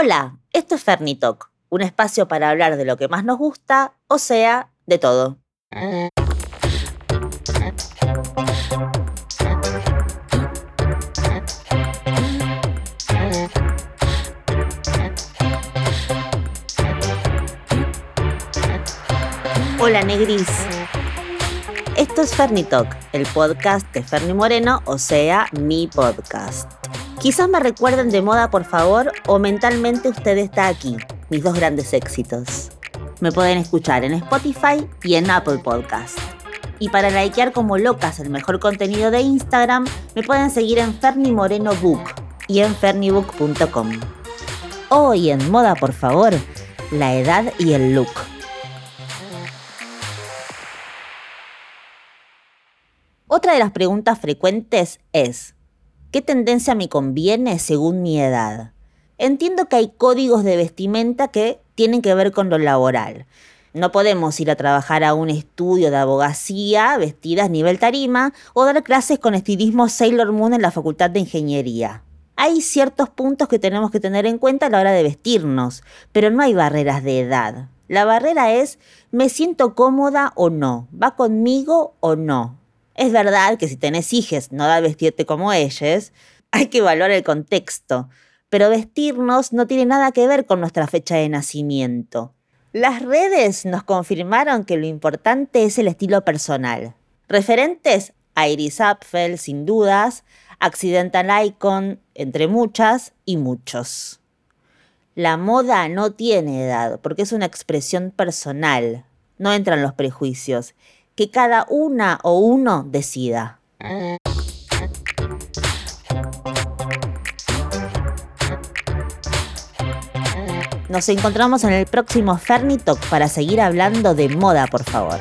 Hola, esto es Fernitalk, un espacio para hablar de lo que más nos gusta, o sea, de todo. Hola Negris. Esto es Fernitalk, el podcast de Ferni Moreno, o sea, mi podcast. Quizás me recuerden de moda, por favor, o mentalmente usted está aquí, mis dos grandes éxitos. Me pueden escuchar en Spotify y en Apple Podcast. Y para likear como locas el mejor contenido de Instagram, me pueden seguir en Ferni Moreno Book y en fernibook.com. Hoy en moda, por favor, la edad y el look. Otra de las preguntas frecuentes es, ¿qué tendencia me conviene según mi edad? Entiendo que hay códigos de vestimenta que tienen que ver con lo laboral. No podemos ir a trabajar a un estudio de abogacía vestidas nivel tarima o dar clases con estilismo Sailor Moon en la Facultad de Ingeniería. Hay ciertos puntos que tenemos que tener en cuenta a la hora de vestirnos, pero no hay barreras de edad. La barrera es, ¿me siento cómoda o no? ¿Va conmigo o no? Es verdad que si tenés hijes no da vestirte como ellos, hay que evaluar el contexto, pero vestirnos no tiene nada que ver con nuestra fecha de nacimiento. Las redes nos confirmaron que lo importante es el estilo personal. Referentes a Iris Apfel, sin dudas, Accidental Icon, entre muchas y muchos. La moda no tiene edad porque es una expresión personal, no entran los prejuicios que cada una o uno decida. Nos encontramos en el próximo Fernitalk para seguir hablando de moda, por favor.